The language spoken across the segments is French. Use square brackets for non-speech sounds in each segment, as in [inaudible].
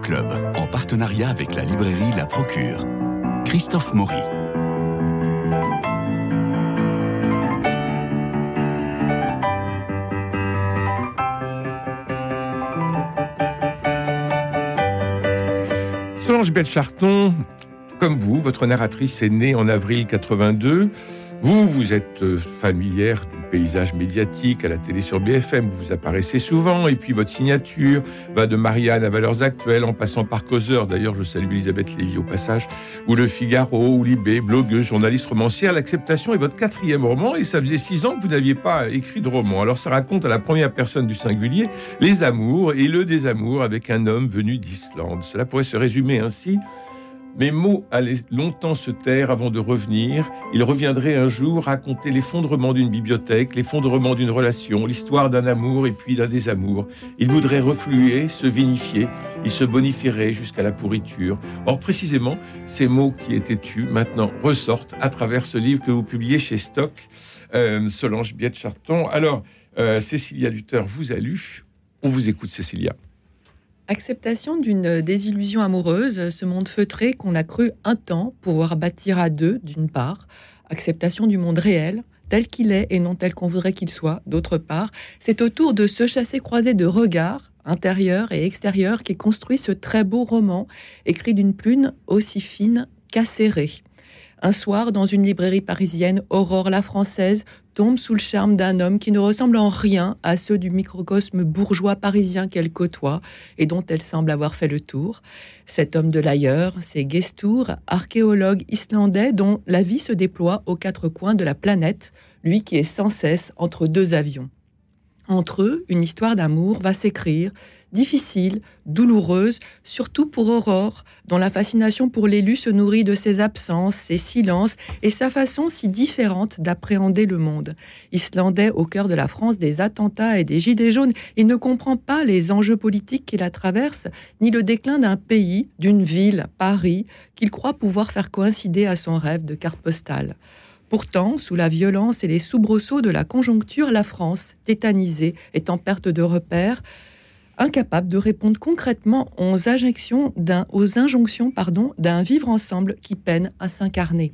Club, en partenariat avec la librairie La Procure. Christophe Maury. Solange Belcharton, comme vous, votre narratrice est née en avril 82. Vous, vous êtes euh, familière paysage médiatique à la télé sur BFM, vous apparaissez souvent, et puis votre signature va de Marianne à Valeurs Actuelles, en passant par Causeur, d'ailleurs je salue Elisabeth Lévy au passage, ou Le Figaro, ou Libé, blogueuse, journaliste romancière. L'acceptation est votre quatrième roman, et ça faisait six ans que vous n'aviez pas écrit de roman. Alors ça raconte à la première personne du singulier les amours et le désamour avec un homme venu d'Islande. Cela pourrait se résumer ainsi. Mes mots allaient longtemps se taire avant de revenir. Il reviendrait un jour raconter l'effondrement d'une bibliothèque, l'effondrement d'une relation, l'histoire d'un amour et puis d'un désamour. Il voudrait refluer, se vinifier, il se bonifierait jusqu'à la pourriture. Or, précisément, ces mots qui étaient tus maintenant ressortent à travers ce livre que vous publiez chez Stock, euh, Solange Biette-Charton. Alors, euh, Cécilia Luther vous a lu. On vous écoute, Cécilia. Acceptation d'une désillusion amoureuse, ce monde feutré qu'on a cru un temps pouvoir bâtir à deux, d'une part. Acceptation du monde réel, tel qu'il est et non tel qu'on voudrait qu'il soit, d'autre part. C'est autour de ce chassé-croisé de regards, intérieur et extérieur, qui construit ce très beau roman, écrit d'une plume aussi fine qu'acérée. Un soir, dans une librairie parisienne, Aurore la Française tombe sous le charme d'un homme qui ne ressemble en rien à ceux du microcosme bourgeois parisien qu'elle côtoie et dont elle semble avoir fait le tour. Cet homme de l'ailleurs, c'est Gestur, archéologue islandais dont la vie se déploie aux quatre coins de la planète, lui qui est sans cesse entre deux avions. Entre eux, une histoire d'amour va s'écrire, difficile, douloureuse, surtout pour Aurore, dont la fascination pour l'élu se nourrit de ses absences, ses silences et sa façon si différente d'appréhender le monde. Islandais au cœur de la France des attentats et des gilets jaunes, il ne comprend pas les enjeux politiques qui la traversent, ni le déclin d'un pays, d'une ville, Paris, qu'il croit pouvoir faire coïncider à son rêve de carte postale. Pourtant, sous la violence et les soubresauts de la conjoncture, la France, tétanisée, est en perte de repères, incapable de répondre concrètement aux injonctions d'un, pardon, d'un vivre ensemble qui peine à s'incarner.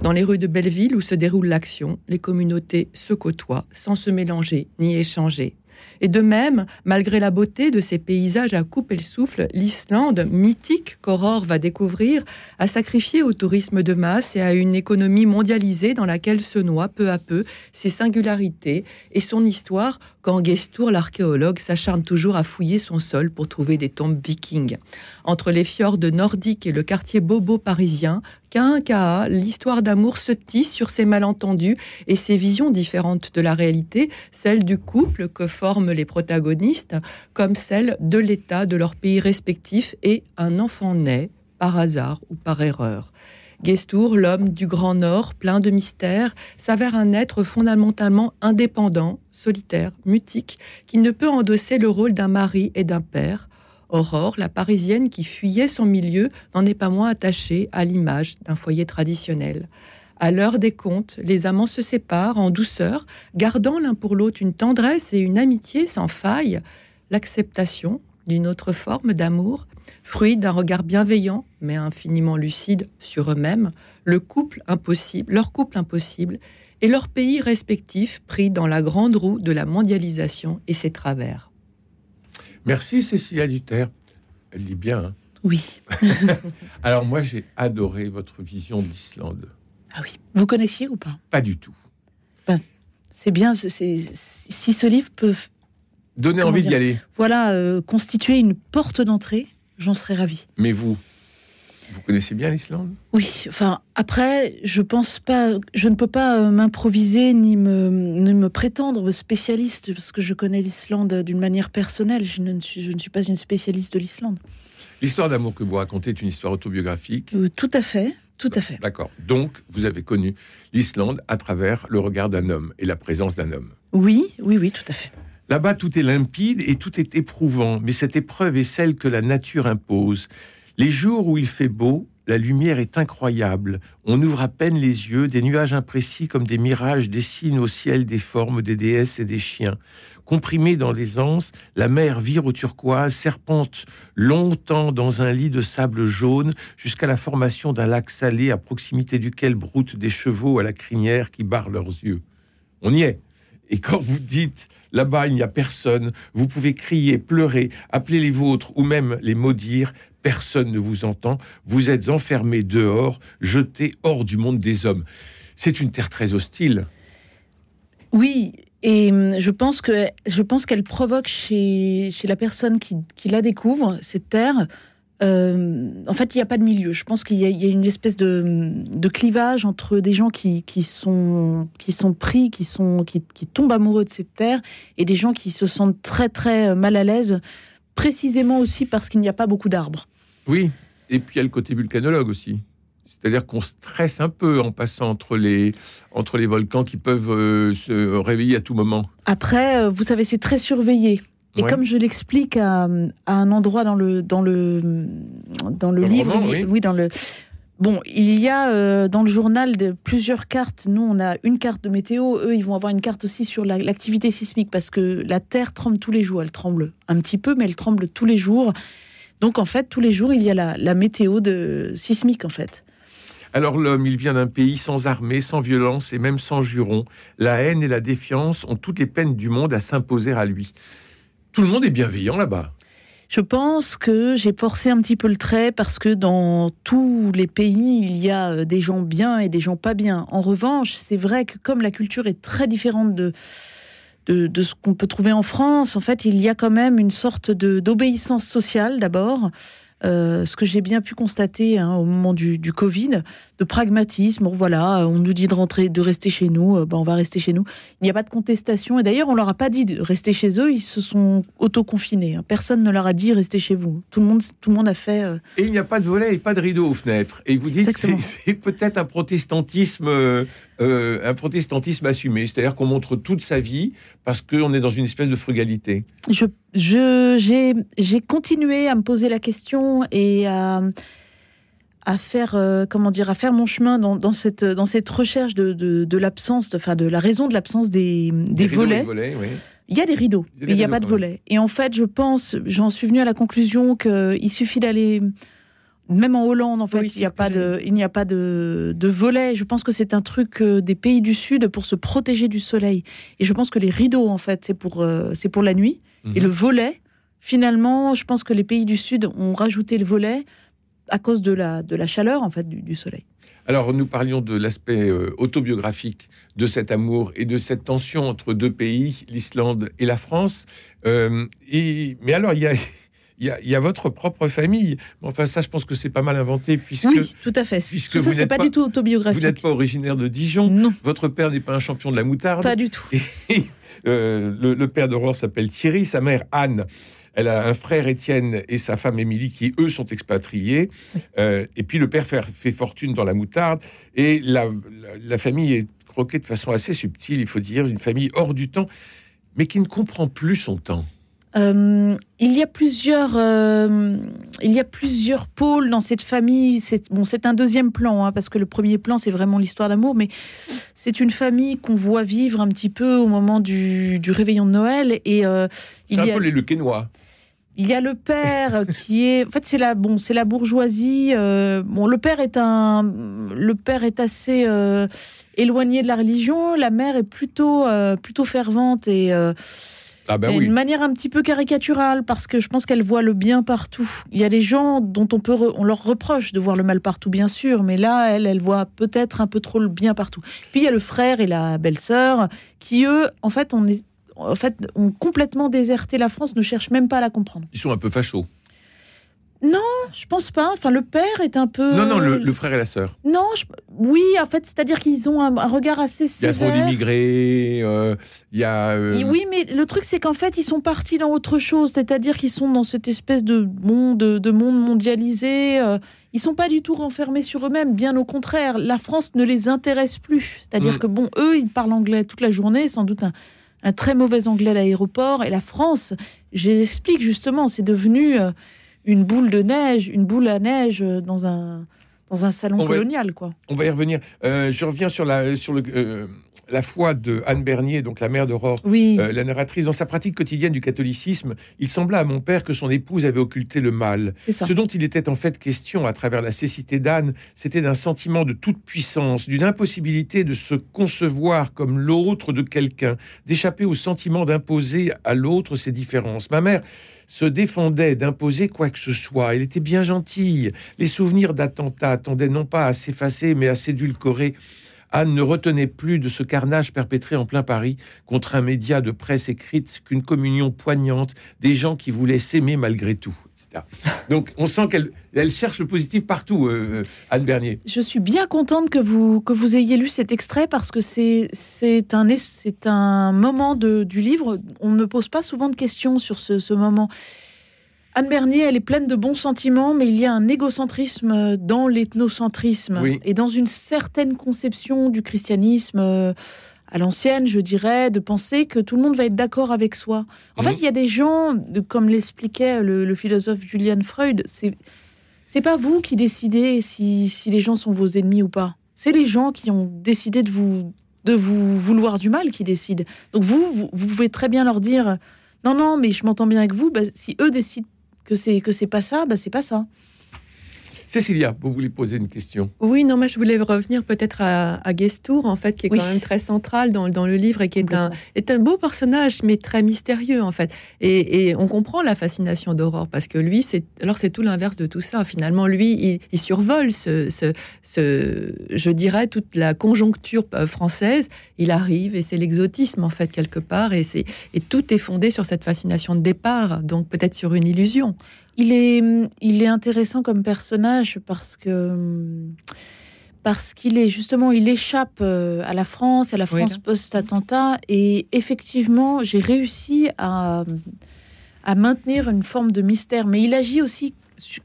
Dans les rues de Belleville où se déroule l'action, les communautés se côtoient sans se mélanger ni échanger. Et de même, malgré la beauté de ces paysages à couper le souffle, l'Islande, mythique qu'Aurore va découvrir, a sacrifié au tourisme de masse et à une économie mondialisée dans laquelle se noient peu à peu ses singularités et son histoire quand Gestur, l'archéologue, s'acharne toujours à fouiller son sol pour trouver des tombes vikings. Entre les fjords nordiques et le quartier bobo parisien, qu'à un cas, l'histoire d'amour se tisse sur ces malentendus et ces visions différentes de la réalité, celle du couple que forment les protagonistes, comme celle de l'état de leur pays respectif, et un enfant naît, par hasard ou par erreur. Gestour, l'homme du Grand Nord, plein de mystères, s'avère un être fondamentalement indépendant, solitaire, mutique, qui ne peut endosser le rôle d'un mari et d'un père. Aurore, la Parisienne qui fuyait son milieu, n'en est pas moins attachée à l'image d'un foyer traditionnel. À l'heure des comptes, les amants se séparent en douceur, gardant l'un pour l'autre une tendresse et une amitié sans faille, l'acceptation d'une autre forme d'amour, fruit d'un regard bienveillant mais infiniment lucide sur eux-mêmes, leur couple impossible et leur pays respectif pris dans la grande roue de la mondialisation et ses travers. Merci Cécilia Luther. Elle lit bien. Hein oui. [laughs] Alors moi j'ai adoré votre vision d'Islande. Ah oui. Vous connaissiez ou pas? Pas du tout. Ben, c'est bien. si ce livre peut donner envie d'y aller. Voilà, euh, constituer une porte d'entrée j'en serais ravie. Mais vous, vous connaissez bien l'Islande? Oui, enfin après, je pense pas, je ne peux pas euh, m'improviser ni me, me prétendre spécialiste parce que je connais l'Islande d'une manière personnelle. Je ne, suis, je ne suis pas une spécialiste de l'Islande. L'histoire d'amour que vous racontez est une histoire autobiographique. Euh, tout à fait, tout à fait. D'accord. Donc, vous avez connu l'Islande à travers le regard d'un homme et la présence d'un homme. Oui, oui, oui, tout à fait. Là-bas, tout est limpide et tout est éprouvant, mais cette épreuve est celle que la nature impose. Les jours où il fait beau, la lumière est incroyable. On ouvre à peine les yeux, des nuages imprécis comme des mirages dessinent au ciel des formes des déesses et des chiens. Comprimée dans les la mer vire au turquoise, serpente longtemps dans un lit de sable jaune jusqu'à la formation d'un lac salé à proximité duquel broutent des chevaux à la crinière qui barrent leurs yeux. On y est. Et quand vous dites là-bas il n'y a personne, vous pouvez crier, pleurer, appeler les vôtres ou même les maudire, personne ne vous entend, vous êtes enfermé dehors, jeté hors du monde des hommes. C'est une terre très hostile. Oui, et hum, je pense que je pense qu'elle provoque chez, chez la personne qui, qui la découvre cette terre. euh, en fait, il n'y a pas de milieu. Je pense qu'il y, y a une espèce de, de clivage entre des gens qui, qui sont qui sont pris, qui sont qui, qui tombent amoureux de cette terre, et des gens qui se sentent très très mal à l'aise, précisément aussi parce qu'il n'y a pas beaucoup d'arbres. Oui, et puis il y a le côté volcanologue aussi. C'est-à-dire qu'on stresse un peu en passant entre les, entre les volcans qui peuvent euh, se réveiller à tout moment. Après, euh, vous savez, c'est très surveillé. Et Ouais. comme je l'explique à, à un endroit dans le dans le dans le Dans le livre, roman, il y- oui. dans le bon, il y a euh, dans le journal de plusieurs cartes. Nous, on a une carte de météo. Eux, ils vont avoir une carte aussi sur la- l'activité sismique parce que la Terre tremble tous les jours. Elle tremble un petit peu, mais elle tremble tous les jours. Donc, en fait, tous les jours, il y a la, la météo de sismique, en fait. Alors l'homme, il vient d'un pays sans armée, sans violence et même sans juron. La haine et la défiance ont toutes les peines du monde à s'imposer à lui. Tout le monde est bienveillant là-bas. Je pense que j'ai forcé un petit peu le trait parce que dans tous les pays, il y a euh, des gens bien et des gens pas bien. En revanche, c'est vrai que comme la culture est très différente de, de, ce qu'on peut trouver en France, en fait, il y a quand même une sorte d'obéissance sociale d'abord. Euh, ce que j'ai bien pu constater hein, au moment du Covid, de pragmatisme. Bon, voilà, on nous dit de rentrer, de rester chez nous, euh, ben, on va rester chez nous. Il n'y a pas de contestation. Et d'ailleurs, on leur a pas dit de rester chez eux. Ils se sont auto-confinés. hein. Personne ne leur a dit rester chez vous. Tout le monde, tout le monde a fait. euh, Et il n'y a pas de volet et pas de rideau aux fenêtres. Et vous dites c'est peut-être un protestantisme, euh, un protestantisme assumé, c'est-à-dire qu'on montre toute sa vie parce qu'on est dans une espèce de frugalité. Je, j'ai continué à me poser la question et à, à faire, euh, comment dire, à faire mon chemin dans, dans cette, dans cette recherche de, de, de l'absence, de, enfin, de la raison de l'absence des, des rideaux et volets. oui. Il y a des rideaux, Il y a des mais il n'y a pas de volets. Et en fait, je pense, j'en suis venue à la conclusion qu'il suffit d'aller, même en Hollande, en fait, Oui, il n'y a, pas de, il n'y a pas de, de volets. Je pense que c'est un truc euh, des pays du Sud pour se protéger du soleil. Et je pense que les rideaux, en fait, c'est pour, euh, c'est pour la nuit. Et Mhm. le volet, finalement, je pense que les pays du Sud ont rajouté le volet à cause de la, de la chaleur, en fait, du, du soleil. Alors, nous parlions de l'aspect euh, autobiographique de cet amour et de cette tension entre deux pays, l'Islande et la France. Euh, et, mais alors, il y a, il y, a, il y a votre propre famille. Enfin, ça, je pense que c'est pas mal inventé, puisque oui, tout à fait. puisque Tout ça, vous c'est pas, pas- du tout vous autobiographique. n'êtes pas originaire de Dijon. Non, Votre père n'est pas un champion de la moutarde. pas du tout. [laughs] Euh, le, le père d'Aurore s'appelle Thierry, sa mère Anne. Elle a un frère Étienne et sa femme Émilie qui, eux, sont expatriés. Euh, et puis le père fait, fait fortune dans la moutarde. Et la, la- la famille est croquée de façon assez subtile, il faut dire, une famille hors du temps, mais qui ne comprend plus son temps. Euh, il y a plusieurs, euh, il y a plusieurs pôles dans cette famille. C'est bon, c'est un deuxième plan hein, parce que le premier plan c'est vraiment l'histoire d'amour, mais c'est une famille qu'on voit vivre un petit peu au moment du, du réveillon de Noël et euh, il y a peu les Lequenois. Il y a le père qui est, en fait, c'est la, bon, c'est la bourgeoisie. euh, bon, le père est un, le père est assez euh, éloigné de la religion. La mère est plutôt, euh, plutôt fervente et Ah ben oui. d'une manière un petit peu caricaturale parce que je pense qu'elle voit le bien partout. Il y a des gens dont on peut, on leur reproche de voir le mal partout, bien sûr, mais là, elle, elle voit peut-être un peu trop le bien partout. Puis il y a le frère et la belle-sœur qui, eux, en fait, on est, en fait, ont complètement déserté la France, ne cherchent même pas à la comprendre. Ils sont un peu fachos. Je pense pas. Enfin, le père est un peu. Non, non, le, le frère et la sœur. Non, je- oui, en fait, c'est-à-dire qu'ils ont un, un regard assez Il y a trop sévère. d'immigrés, euh, il y a... euh, Et Oui, mais le truc, c'est qu'en fait, ils sont partis dans autre chose. C'est-à-dire qu'ils sont dans cette espèce de monde, de monde mondialisé. euh, Ils sont pas du tout renfermés sur eux-mêmes. Bien au contraire, la France ne les intéresse plus. C'est-à-dire Mm. que, bon, eux, ils parlent anglais toute la journée, sans doute un, un très mauvais anglais à l'aéroport. Et la France, j'explique justement, c'est devenu euh, une boule de neige, une boule à neige euh, dans un dans un salon On va- colonial, quoi. On va y revenir. Euh, je reviens sur la, sur le, euh, la foi de Anne Bernier, donc la mère d'Aurore. Oui, Euh, la narratrice, dans sa pratique quotidienne du catholicisme, il sembla à mon père que son épouse avait occulté le mal. Ce dont il était en fait question à travers la cécité d'Anne, c'était d'un sentiment de toute puissance, d'une impossibilité de se concevoir comme l'autre de quelqu'un, d'échapper au sentiment d'imposer à l'autre ses différences. Ma mère se défendait d'imposer quoi que ce soit. Elle était bien gentille. Les souvenirs d'attentats tendaient non pas à s'effacer, mais à s'édulcorer. Anne ne retenait plus de ce carnage perpétré en plein Paris contre un média de presse écrite qu'une communion poignante des gens qui voulaient s'aimer malgré tout. Donc on sent qu'elle elle cherche le positif partout, euh, Anne Bernier. Je suis bien contente que vous, que vous ayez lu cet extrait parce que c'est un, un moment de, du livre. On ne pose pas souvent de questions sur ce moment. Anne Bernier, elle est pleine de bons sentiments, mais il y a un égocentrisme dans l'ethnocentrisme Oui. et dans une certaine conception du christianisme euh, à l'ancienne, je dirais, de penser que tout le monde va être d'accord avec soi. En Mhm. fait, il y a des gens, comme l'expliquait le, le philosophe Julian Freud, c'est c'est pas vous qui décidez si, si les gens sont vos ennemis ou pas. C'est les gens qui ont décidé de vous de vous vouloir du mal qui décident. Donc vous, vous, vous pouvez très bien leur dire non non mais je m'entends bien avec vous. Bah, si eux décident que c'est que c'est pas ça, bah c'est pas ça. Cécilia, vous voulez poser une question? Oui, non, moi je voulais revenir peut-être à, à Guestour, en fait, qui est Oui. quand même très central dans, dans le livre et qui est un, est un beau personnage, mais très mystérieux, en fait. Et, et on comprend la fascination d'Aurore, parce que lui, c'est alors c'est tout l'inverse de tout ça. Finalement, lui, il, il survole ce, ce, ce- je dirais, toute la conjoncture euh, française. Il arrive et c'est l'exotisme, en fait, quelque part. Et, c'est, et tout est fondé sur cette fascination de départ, donc peut-être sur une illusion. Il est, il est intéressant comme personnage parce que parce qu'il est justement, il échappe euh, à la France, à la France post-attentat, et effectivement, j'ai réussi à, à maintenir une forme de mystère. Mais il agit aussi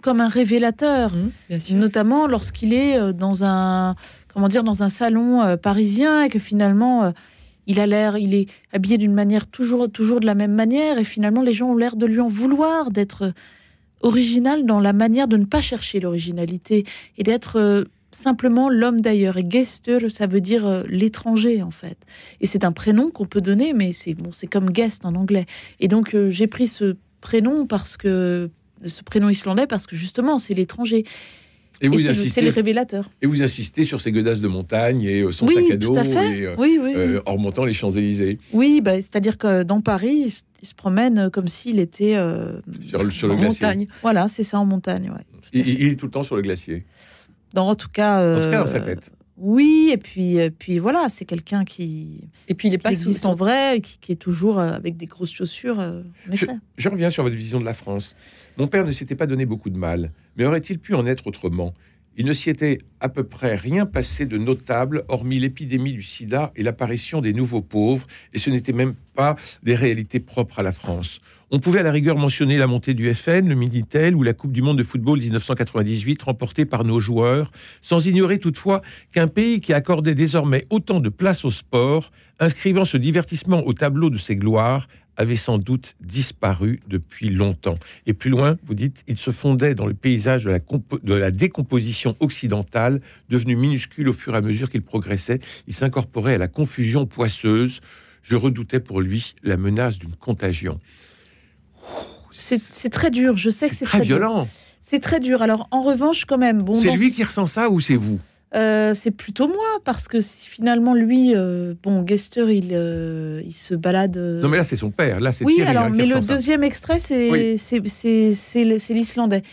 comme un révélateur, sûr. notamment lorsqu'il est euh, dans un, comment dire, dans un salon euh, parisien et que finalement. il a l'air, il est habillé d'une manière toujours, toujours de la même manière, et finalement les gens ont l'air de lui en vouloir d'être original dans la manière de ne pas chercher l'originalité et d'être euh, simplement l'homme d'ailleurs. Et Gester, ça veut dire euh, l'étranger en fait. Et c'est un prénom qu'on peut donner, mais c'est bon, comme guest en anglais. Et donc euh, j'ai pris ce prénom parce que ce prénom islandais parce que justement c'est l'étranger. Et vous, c'est le- c'est insistez, le révélateur. et vous insistez sur ces godasses de montagne et euh, son oui, sac à dos tout à fait. et, euh, oui, oui, oui. euh, en remontant les Champs-Élysées Oui, bah, c'est-à-dire que dans Paris, il, se- il se promène comme s'il était. euh, sur, le- sur le en glacier. montagne. voilà, c'est ça en montagne. Ouais. Il, il est tout le temps sur le glacier. Dans, en tout cas. En tout cas, euh, dans sa tête. Oui, et puis, et puis voilà, c'est quelqu'un qui, Et puis il est qui pas sous existe en vrai, qui, qui est toujours euh, avec des grosses chaussures. euh, en effet. Je reviens sur votre vision de la France. Mon père ne s'était pas donné beaucoup de mal, mais aurait-il pu en être autrement? Il ne s'y était à peu près rien passé de notable, hormis l'épidémie du sida et l'apparition des nouveaux pauvres, et ce n'était même pas des réalités propres à la France. On pouvait à la rigueur mentionner la montée du FN, le Minitel ou la Coupe du Monde de football 1998 remportée par nos joueurs, sans ignorer toutefois qu'un pays qui accordait désormais autant de place au sport, inscrivant ce divertissement au tableau de ses gloires, avait sans doute disparu depuis longtemps. Et plus loin, vous dites, il se fondait dans le paysage de la, compo- de la décomposition occidentale, devenu minuscule au fur et à mesure qu'il progressait. Il s'incorporait à la confusion poisseuse. Je redoutais pour lui la menace d'une contagion. C'est très dur, je sais que C'est très dur. violent. C'est très dur. Alors, en revanche, quand même, bon, C'est lui qui ressent ça ou c'est vous? Euh, c'est plutôt moi, parce que si finalement, lui, euh, bon, Gester, il, euh, il se balade. Non, mais là, c'est son père. Là, c'est oui, Thierry, alors, hein, mais le deuxième extrait, c'est Oui. c'est- c'est- c'est c'est l'islandais.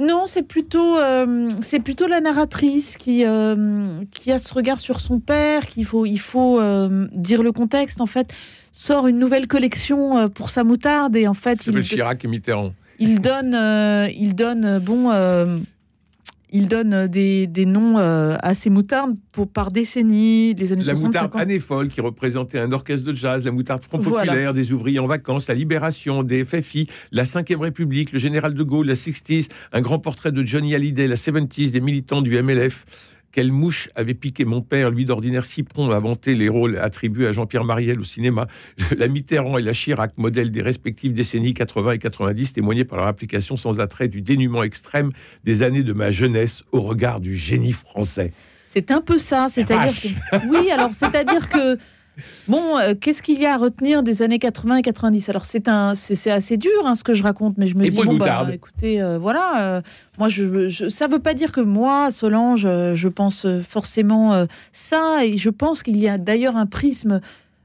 Non, c'est plutôt, c'est plutôt la narratrice qui, qui a ce regard sur son père, qu'il faut, il faut dire le contexte. En fait, sort une nouvelle collection pour sa moutarde et en fait, Il il, Chirac et Mitterrand. il donne, il donne, bon, il donne euh, des, des noms euh, à ses moutardes pour, par décennie, les années La 60, moutarde 50. Année Folle, qui représentait un orchestre de jazz, la moutarde Front Voilà. Populaire, des ouvriers en vacances, la Libération, des FFI, la Cinquième République, le général de Gaulle, la 60s, un grand portrait de Johnny Hallyday, la 70s, des militants du MLF. Quelle mouche avait piqué mon père, lui d'ordinaire si prompt à inventer les rôles attribués à Jean-Pierre Mariel au cinéma. [laughs] La Mitterrand et la Chirac, modèles des respectives décennies 80 et 90, témoignaient par leur application sans attrait du dénuement extrême des années de ma jeunesse au regard du génie français. C'est un peu ça, c'est-à-dire que oui, alors c'est-à-dire que Bon, euh, qu'est-ce qu'il y a à retenir des années 80 et 90 Alors c'est un, c'est assez dur hein, ce que je raconte, mais je me dis bon bah, écoutez, euh, voilà, euh, moi je, je, ça veut pas dire que moi, Solange, je pense forcément ça, et je pense qu'il y a d'ailleurs un prisme.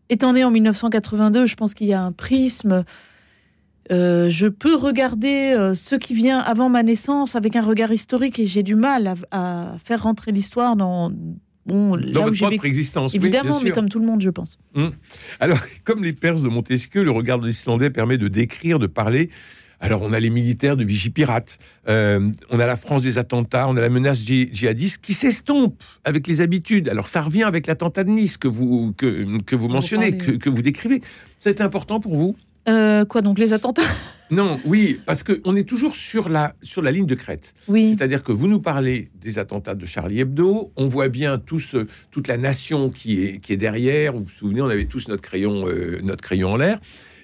Étant né en 1982, je pense qu'il y a un prisme. je peux regarder ce qui vient avant ma naissance avec un regard historique et j'ai du mal à faire rentrer l'histoire dans, Bon, Dans votre propre existence. Évidemment, mais comme tout le monde, je pense. Hum. Alors, [laughs] comme les Perses de Montesquieu, le regard de l'Islandais permet de décrire, de parler. Alors, on a les militaires de Vigipirate, euh, on a la France des attentats, on a la menace djihadiste qui s'estompe avec les habitudes. Alors, ça revient avec l'attentat de Nice que vous, que, que vous mentionnez, que, que, vous décrivez. C'est important pour vous? Euh, Quoi donc, les attentats? Non, oui, parce qu'on est toujours sur la, sur la ligne de crête. Oui. C'est-à-dire que vous nous parlez des attentats de Charlie Hebdo, on voit bien tous, toute la nation qui est, qui est derrière. Vous vous souvenez, on avait tous notre crayon, euh, notre crayon en l'air.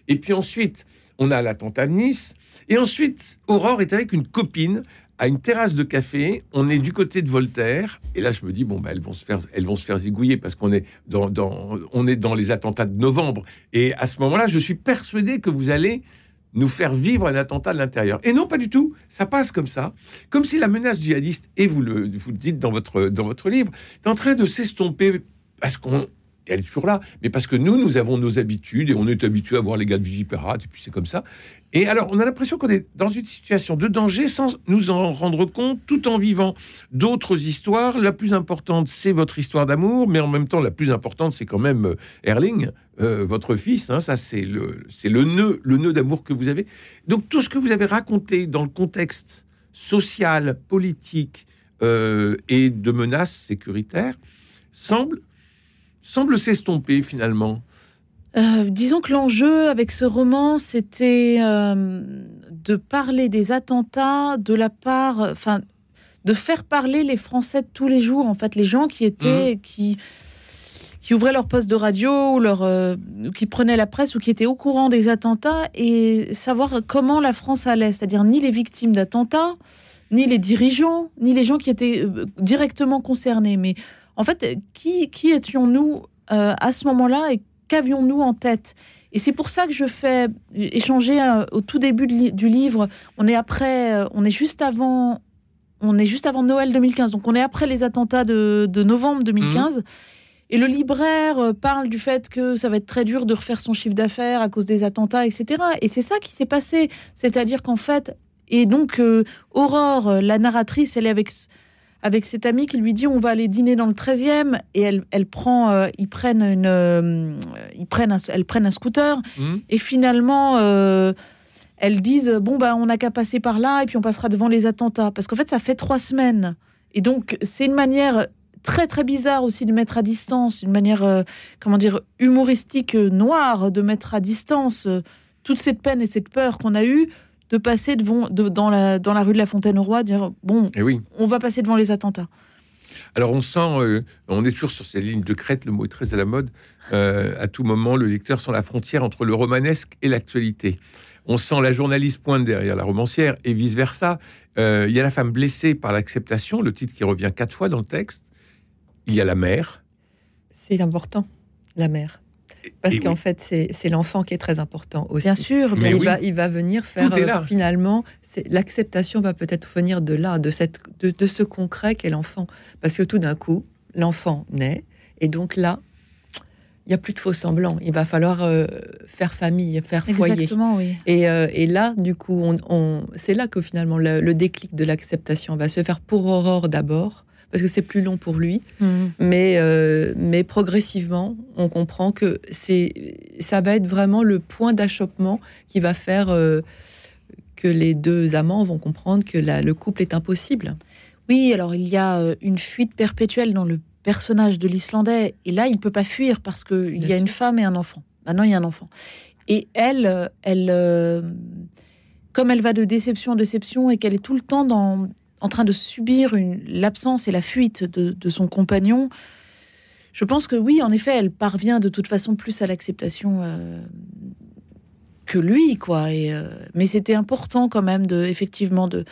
Et puis ensuite, on a l'attentat de Nice. Et ensuite, Aurore est avec une copine à une terrasse de café. On est du côté de Voltaire. Et là, je me dis, bon, bah, elles, vont se faire, elles vont se faire zigouiller parce qu'on est dans, dans, on est dans les attentats de novembre. Et à ce moment-là, je suis persuadé que vous allez nous faire vivre un attentat de l'intérieur. Et non, pas du tout. Ça passe comme ça. Comme si la menace djihadiste, et vous le, vous dites dans votre, dans votre livre, est en train de s'estomper parce qu'on. Elle est toujours là, mais parce que nous, nous avons nos habitudes et on est habitué à voir les gars de Vigipirate, et puis c'est comme ça. Et alors, on a l'impression qu'on est dans une situation de danger sans nous en rendre compte, tout en vivant d'autres histoires. La plus importante, c'est votre histoire d'amour, mais en même temps, la plus importante, c'est quand même euh, Erling, euh, votre fils. Hein, ça, c'est le, nœud, le nœud d'amour que vous avez. Donc, tout ce que vous avez raconté dans le contexte social, politique euh, et de menaces sécuritaires semble semble s'estomper finalement. Euh, disons que l'enjeu avec ce roman, c'était euh, de parler des attentats de la part, enfin, de faire parler les Français de tous les jours, en fait, les gens qui étaient, mmh. qui, qui ouvraient leur poste de radio, ou leur, euh, qui prenaient la presse ou qui étaient au courant des attentats et savoir comment la France allait, c'est-à-dire ni les victimes d'attentats, ni les dirigeants, ni les gens qui étaient directement concernés. Mais en fait, qui, qui étions-nous à ce moment-là et qu'avions-nous en tête? Et c'est pour ça que je fais échanger euh, au tout début du livre. On est après, euh, on est juste avant, on est juste avant Noël 2015. Donc on est après les attentats de, novembre 2015. Mmh. Et le libraire euh, parle du fait que ça va être très dur de refaire son chiffre d'affaires à cause des attentats, etc. Et c'est ça qui s'est passé. C'est-à-dire qu'en fait, et donc Aurore, la narratrice, elle est avec avec cette amie qui lui dit on va aller dîner dans le 13e et elle, elle prend euh, ils prennent une euh, ils prennent un, elles prennent un scooter. Mmh. et finalement euh, elles disent bon bah on n'a qu'à passer par là et puis on passera devant les attentats. Parce qu'en fait ça fait trois semaines. Et donc c'est une manière très très bizarre aussi de mettre à distance une manière comment dire humoristique noire de mettre à distance toute cette peine et cette peur qu'on a eue de passer devant, dans, la, dans la rue de la Fontaine-au-Roi, dire bon, eh oui. on va passer devant les attentats. Alors on sent, euh, on est toujours sur ces lignes de crête, le mot est très à la mode. Euh, à tout moment, le lecteur sent la frontière entre le romanesque et l'actualité. On sent la journaliste pointe derrière la romancière et vice versa. Euh, il y a la femme blessée par l'acceptation, le titre qui revient quatre fois dans le texte. Il y a la mère. C'est important, la mère. Parce qu'en fait, c'est l'enfant qui est très important aussi. Bien sûr, mais il, va, il va venir faire euh, finalement. L'acceptation va peut-être venir de là, de, cette, de, ce concret qu'est l'enfant. Parce que tout d'un coup, l'enfant naît, et donc là, il n'y a plus de faux semblants. Il va falloir euh, faire famille, faire foyer. Exactement, oui. Et, euh, et là, du coup, on, c'est là que finalement le déclic de l'acceptation va se faire pour Aurore d'abord, parce que c'est plus long pour lui. Mmh. Mais, euh, mais progressivement, on comprend que c'est, ça va être vraiment le point d'achoppement qui va faire euh, que les deux amants vont comprendre que le couple est impossible. Oui, alors il y a euh, une fuite perpétuelle dans le personnage de l'Islandais. Et là, il ne peut pas fuir parce qu'il y a une femme et un enfant. Maintenant, il y a un enfant. Et elle, elle comme elle va de déception en déception et qu'elle est tout le temps dans, en train de subir l'absence et la fuite de, son compagnon. Je pense que oui, en effet, elle parvient de toute façon plus à l'acceptation euh, que lui, quoi. Euh, mais c'était important quand même de, effectivement, de,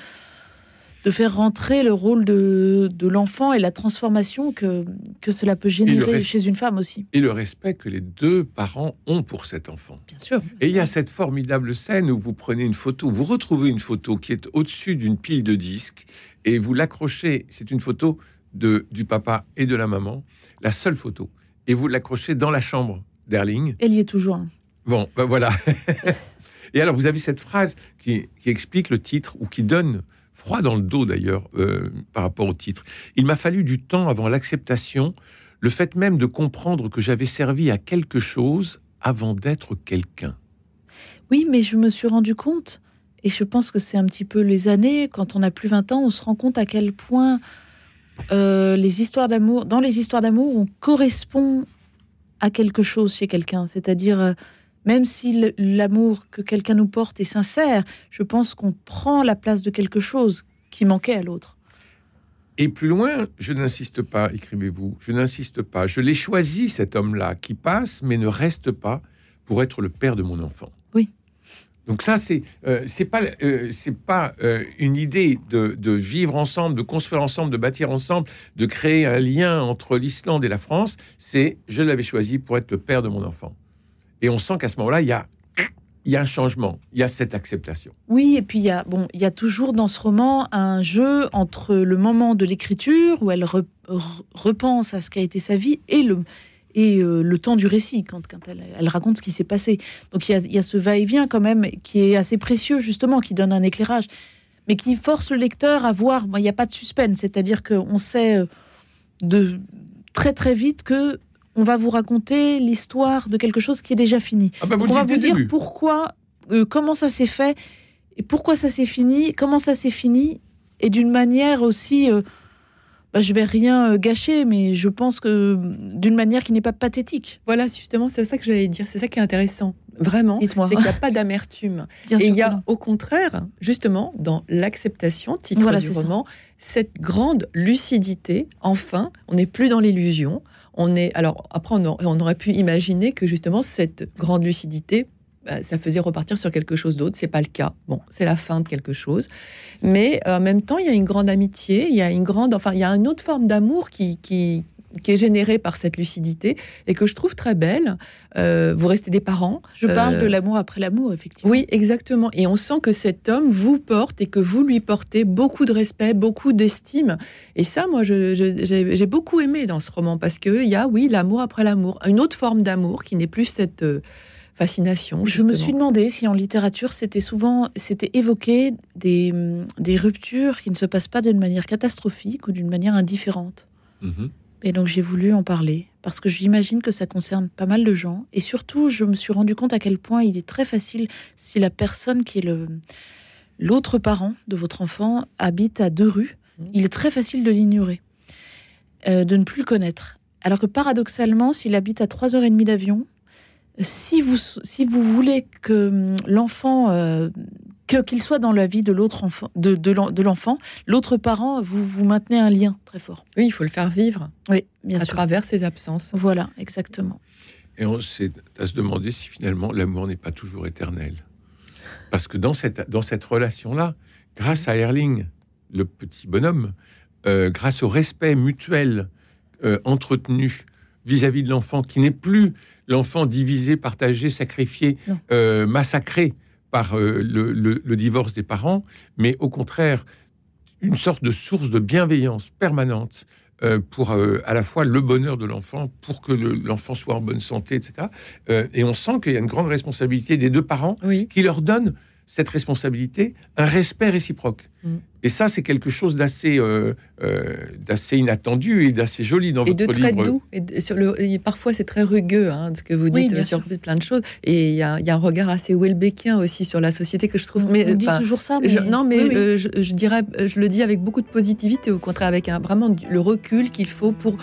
de faire rentrer le rôle de, de l'enfant et la transformation que, que cela peut générer chez une femme aussi. Et le respect que les deux parents ont pour cet enfant. Bien sûr. Et il y a cette formidable scène où vous prenez une photo, vous retrouvez une photo qui est au-dessus d'une pile de disques et vous l'accrochez. C'est une photo de, du papa et de la maman, la seule photo. Et vous l'accrochez dans la chambre d'Erling. Elle y est toujours. Bon, ben voilà. [laughs] et alors, vous avez cette phrase qui, explique le titre, ou qui donne froid dans le dos d'ailleurs, euh, par rapport au titre. Il m'a fallu du temps avant l'acceptation, le fait même de comprendre que j'avais servi à quelque chose avant d'être quelqu'un. Oui, mais je me suis rendu compte, et je pense que c'est un petit peu les années, quand on a plus 20 ans, on se rend compte à quel point euh, les histoires d'amour, dans les histoires d'amour, on correspond à quelque chose chez quelqu'un. C'est-à-dire, euh, même si l'amour que quelqu'un nous porte est sincère, je pense qu'on prend la place de quelque chose qui manquait à l'autre. Et plus loin, je n'insiste pas, écrivez-vous, je n'insiste pas. Je l'ai choisi, cet homme-là, qui passe, mais ne reste pas pour être le père de mon enfant. Oui. Donc ça, c'est euh, c'est pas euh, c'est pas euh, une idée de, de, vivre ensemble, de construire ensemble, de bâtir ensemble, de créer un lien entre l'Islande et la France. C'est je l'avais choisi pour être le père de mon enfant. Et on sent qu'à ce moment-là, il y a, y a un changement, il y a cette acceptation. Oui, et puis il y a, bon, y a toujours dans ce roman un jeu entre le moment de l'écriture, où elle repense à ce qu'a été sa vie, et le, et euh, le temps du récit, quand, quand elle, raconte ce qui s'est passé. Donc il y, a, y a ce va-et-vient quand même qui est assez précieux, justement, qui donne un éclairage, mais qui force le lecteur à voir. Il n'y a pas de suspense, c'est-à-dire qu'on sait euh, de très très vite que on va vous raconter l'histoire de quelque chose qui est déjà fini. Ah bah, on va vous dire pourquoi, euh, comment ça s'est fait, et pourquoi ça s'est fini, comment ça s'est fini, et d'une manière aussi, euh, bah, je vais rien euh, gâcher, mais je pense que d'une manière qui n'est pas pathétique. Voilà, justement, c'est ça que j'allais dire, c'est ça qui est intéressant. Vraiment, c'est qu'il n'y a [laughs] pas d'amertume. Et il y a au contraire, justement, dans l'acceptation, titre du roman, cette grande lucidité. Enfin, on n'est plus dans l'illusion. On est alors après on, aurait pu imaginer que justement cette grande lucidité bah, ça faisait repartir sur quelque chose d'autre. C'est pas le cas. Bon, c'est la fin de quelque chose. Mais en même temps, il y a une grande amitié, il y a une grande, enfin, il y a une autre forme d'amour qui, qui est générée par cette lucidité et que je trouve très belle. Euh, vous restez des parents. Je parle euh, de l'amour après l'amour, effectivement. Oui, exactement. Et on sent que cet homme vous porte et que vous lui portez beaucoup de respect, beaucoup d'estime. Et ça, moi, j'ai beaucoup aimé dans ce roman parce qu'il y a, oui, l'amour après l'amour. Une autre forme d'amour qui n'est plus cette euh, fascination. Je me suis demandé si en littérature, c'était souvent, c'était évoqué des, des, ruptures qui ne se passent pas d'une manière catastrophique ou d'une manière indifférente. Mm-hmm. Et donc j'ai voulu en parler parce que j'imagine que ça concerne pas mal de gens. Et surtout, je me suis rendu compte à quel point il est très facile si la personne qui est le l'autre parent de votre enfant habite à deux rues, mmh. il est très facile de l'ignorer, euh, de ne plus le connaître. Alors que paradoxalement, s'il habite à trois heures et demie d'avion, si vous, si vous voulez que hum, l'enfant euh, que qu'il soit dans la vie de l'autre enfant, de, de l'enfant, l'autre parent, vous vous maintenez un lien très fort. Oui, il faut le faire vivre. Oui, bien à travers ses absences. Voilà, exactement. Et on s'est à se demander si finalement l'amour n'est pas toujours éternel, parce que dans cette dans cette relation là, grâce à Erling, le petit bonhomme, euh, grâce au respect mutuel euh, entretenu vis-à-vis de l'enfant, qui n'est plus l'enfant divisé, partagé, sacrifié, euh, massacré par euh, le, divorce des parents, mais au contraire une sorte de source de bienveillance permanente euh, pour euh, à la fois le bonheur de l'enfant, pour que l'enfant soit en bonne santé, etc. et on sent qu'il y a une grande responsabilité des deux parents qui leur donnent cette responsabilité, un respect réciproque. Mm. Et ça, c'est quelque chose d'assez euh, euh, d'assez inattendu et d'assez joli dans et votre livre. Et de très doux. Et sur le, parfois, c'est très rugueux, hein, ce que vous dites sur plein de choses. Et il y, a, y, a un regard assez Welbeckien aussi sur la société que je trouve. Mais, on dit toujours ça. Mais... non, mais euh, je, je, dirais, je le dis avec beaucoup de positivité, au contraire, avec un, vraiment le recul qu'il faut pour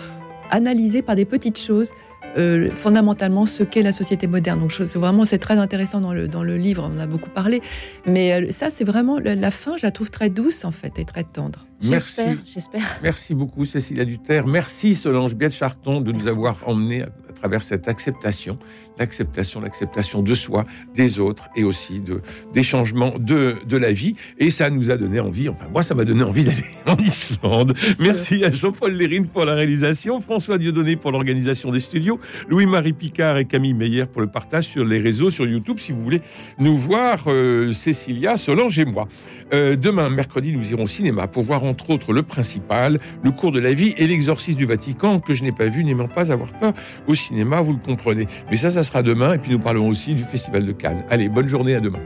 analyser par des petites choses euh, fondamentalement ce qu'est la société moderne. Donc c'est vraiment c'est très intéressant dans le, dans le livre, on en a beaucoup parlé. Mais euh, ça, c'est vraiment la fin, je la trouve très douce en fait et très tendre. Merci. J'espère. Merci beaucoup, Cécilia Duterre. Merci, Solange Biel-Charton, de nous avoir emmenés à, travers cette acceptation, l'acceptation, l'acceptation de soi, des autres et aussi de, des changements de, de la vie. Et ça nous a donné envie, enfin, moi, ça m'a donné envie d'aller [laughs] en Islande. Merci à Jean-Paul Lérine pour la réalisation, François Dieudonné pour l'organisation des studios, Louis-Marie Picard et Camille Meyer pour le partage sur les réseaux, sur YouTube, si vous voulez nous voir, euh, Cécilia, Solange et moi. Euh, demain, mercredi, nous irons au cinéma pour voir entre autres le principal, le cours de la vie et l'exorcisme du Vatican que je n'ai pas vu, n'aimant pas avoir peur au cinéma, vous le comprenez. Mais ça, ça sera demain et puis nous parlerons aussi du Festival de Cannes. Allez, bonne journée à demain.